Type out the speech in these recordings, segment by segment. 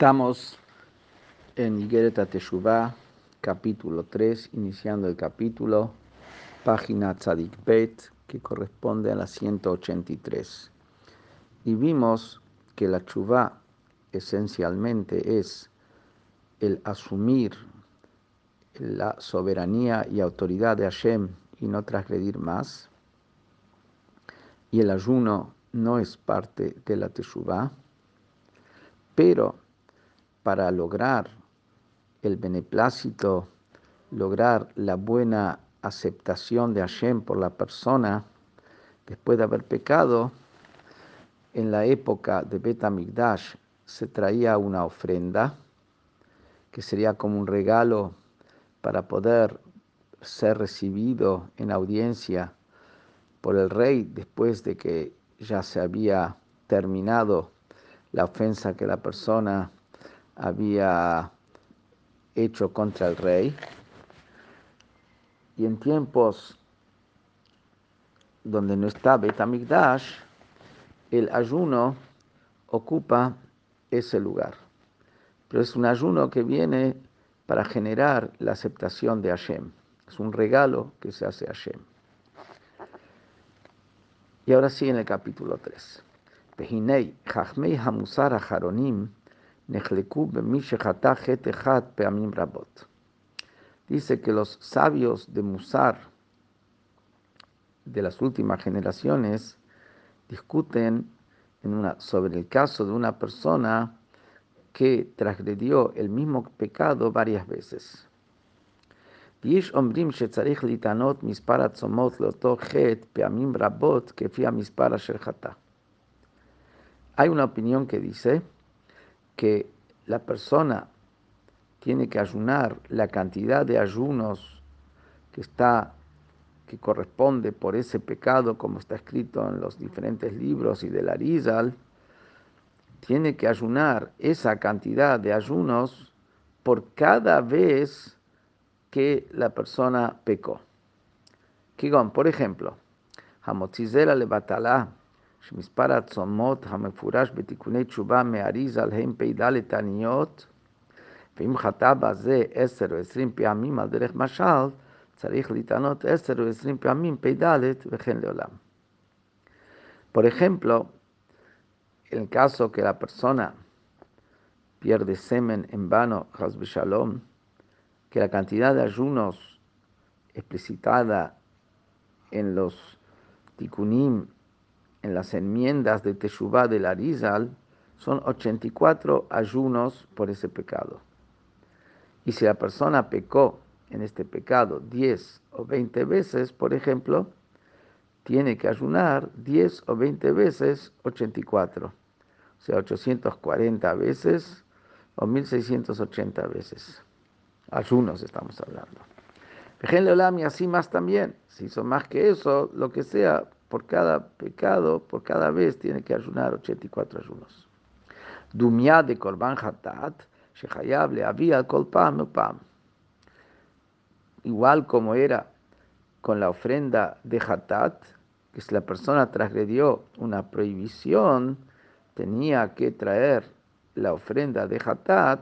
Estamos en Igeret Teshuvah, capítulo 3, iniciando el capítulo, página Tzadik Bet, que corresponde a la 183. Y vimos que la Teshuvah esencialmente es el asumir la soberanía y autoridad de Hashem y no transgredir más. Y el ayuno no es parte de la Teshuvah, pero para lograr el beneplácito, lograr la buena aceptación de Hashem por la persona, después de haber pecado, en la época de Bet Amigdash se traía una ofrenda que sería como un regalo para poder ser recibido en audiencia por el rey después de que ya se había terminado la ofensa que la persona había hecho contra el rey. Y en tiempos donde no está Betamigdash, el ayuno ocupa ese lugar. Pero es un ayuno que viene para generar la aceptación de Hashem. Es un regalo que se hace a Hashem. Y ahora sí en el capítulo 3. Hamusar Dice que los sabios de Musar de las últimas generaciones discuten sobre el caso de una persona que transgredió el mismo pecado varias veces. Hay una opinión que dice que la persona tiene que ayunar la cantidad de ayunos que está que corresponde por ese pecado, como está escrito en los diferentes libros y de la Rizal, tiene que ayunar esa cantidad de ayunos por cada vez que la persona pecó. Por ejemplo, Hamotzizela le batalá שמספר הצומות המפורש בתיקוני תשובה מהאריזל הם פ"ד תעניות, ואם חטא בזה עשר או עשרים פעמים על דרך משל, צריך לטענות עשר או עשרים פעמים פ"ד וכן לעולם. Por ejemplo, en el caso que la persona pierde semen en vano, Shalom, que la cantidad de ayunos explicitada en los tikunim en las enmiendas de Teshuvah del Arizal son 84 ayunos por ese pecado. Y si la persona pecó en este pecado 10 o 20 veces, por ejemplo, tiene que ayunar 10 o 20 veces 84, o sea, 840 veces o 1680 veces. Ayunos estamos hablando. Déjenle Olam y así más también. Si hizo más que eso, lo que sea, por cada pecado, por cada vez tiene que ayunar 84 ayunos. Dumia de Korban Hatat, Shechayab le había pam pam. Igual como era con la ofrenda de Hatat, que si la persona transgredió una prohibición, tenía que traer la ofrenda de Hatat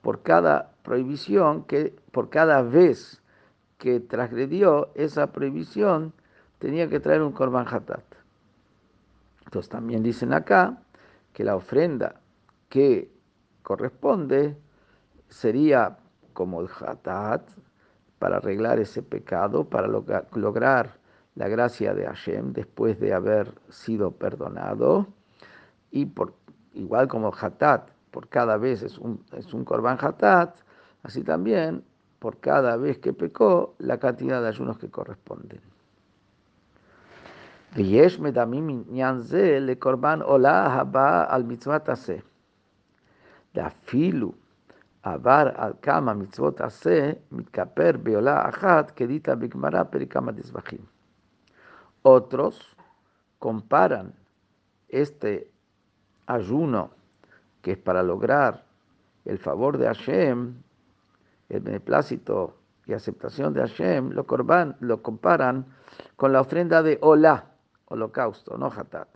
por cada prohibición, que por cada vez que transgredió esa prohibición, tenía que traer un korban hatat. Entonces también dicen acá que la ofrenda que corresponde sería como el hatat para arreglar ese pecado, para lograr la gracia de Hashem después de haber sido perdonado. Y por, igual como hatat, por cada vez es un, es un korban hatat, así también por cada vez que pecó, la cantidad de ayunos que corresponden. ויש מדמים עניין זה לקורבן עולה הבאה על מצוות עשה. ואפילו עבר על כמה מצוות עשה, מתכפר בעולה אחת, כדיתא בגמרא פרק כמה דזבחים. Otros comparan este ayuno que es para lograr el favor de Hashem, el beneplácito y aceptación de Hashem, lo, corban, lo comparan con la ofrenda de Olá, holocausto, no hatat.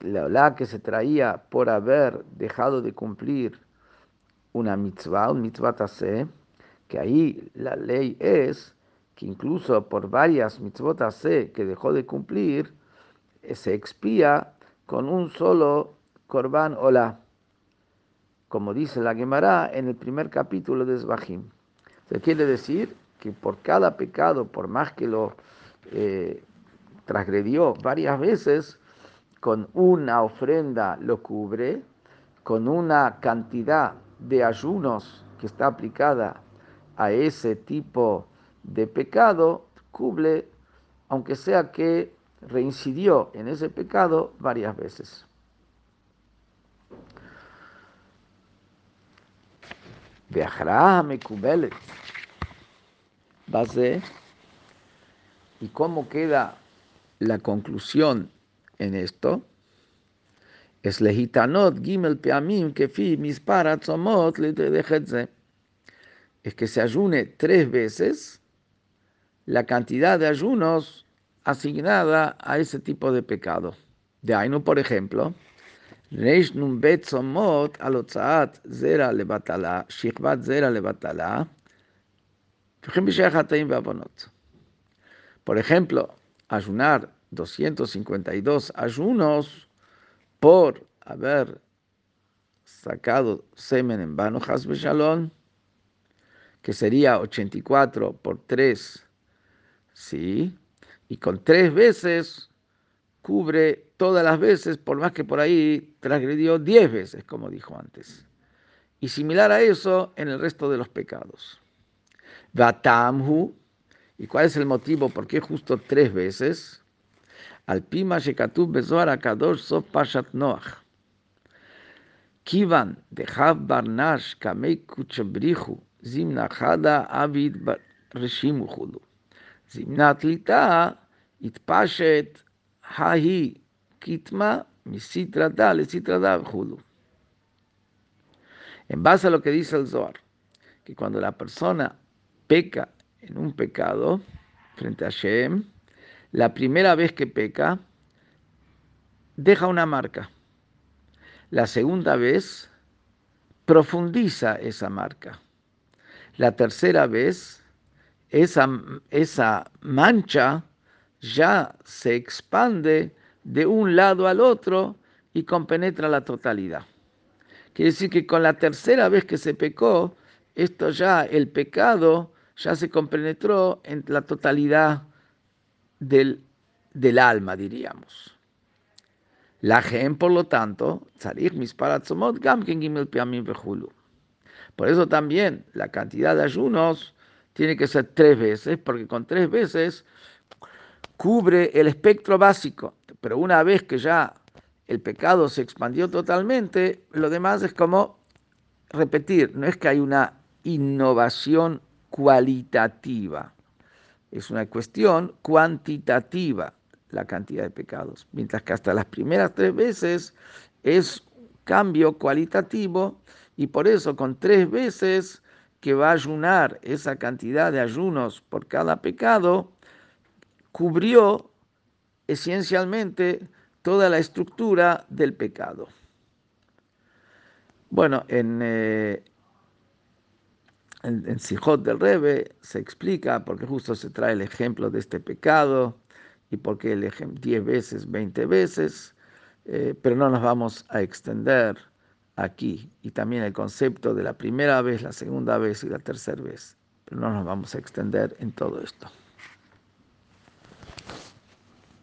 la que se traía por haber dejado de cumplir una mitzvah, un mitzvah tase, que ahí la ley es que incluso por varias mitzvot tase que dejó de cumplir, eh, se expía con un solo korban hola, como dice la Gemara en el primer capítulo de Zvahim. Se quiere decir que por cada pecado, por más que lo eh, transgredió varias veces, con una ofrenda lo cubre, con una cantidad de ayunos que está aplicada a ese tipo de pecado, cubre, aunque sea que reincidió en ese pecado varias veces. Base y cómo queda la conclusión en esto es legitanot gimel peamim que fi somot le es que se ayune tres veces la cantidad de ayunos asignada a ese tipo de pecado. De ahí, por ejemplo, reish nun bet somot alotzaat zera lebatala, shichvat zera lebatala, por ejemplo, ayunar 252 ayunos por haber sacado semen en vano Hasbe que sería 84 por 3, ¿sí? Y con tres veces cubre todas las veces, por más que por ahí transgredió 10 veces, como dijo antes. Y similar a eso en el resto de los pecados. Vatamhu. ¿Y cuál es el motivo? ¿Por qué justo tres veces? Al pima shekatub bezoar akadosh sof pashat noach. Kivan de Hav Barnash Kamei Kuchabrihu Zimnachada Avid Reshimuhulu. Zimnat Lita Itpashet Hahi Kitma Misitrada Lesitrada Hulu. En base a lo que dice el Zohar, que cuando la persona peca en un pecado frente a Shem, la primera vez que peca, deja una marca. La segunda vez, profundiza esa marca. La tercera vez, esa, esa mancha ya se expande de un lado al otro y compenetra la totalidad. Quiere decir que con la tercera vez que se pecó, esto ya, el pecado, ya se compenetró en la totalidad del, del alma, diríamos. La gen, por lo tanto, por eso también la cantidad de ayunos tiene que ser tres veces, porque con tres veces cubre el espectro básico. Pero una vez que ya el pecado se expandió totalmente, lo demás es como repetir, no es que hay una innovación cualitativa. Es una cuestión cuantitativa la cantidad de pecados, mientras que hasta las primeras tres veces es cambio cualitativo y por eso con tres veces que va a ayunar esa cantidad de ayunos por cada pecado, cubrió esencialmente toda la estructura del pecado. Bueno, en, eh, en, en Sijot del Rebe se explica porque justo se trae el ejemplo de este pecado y porque el ejemplo 10 veces, 20 veces, eh, pero no nos vamos a extender aquí. Y también el concepto de la primera vez, la segunda vez y la tercera vez, pero no nos vamos a extender en todo esto.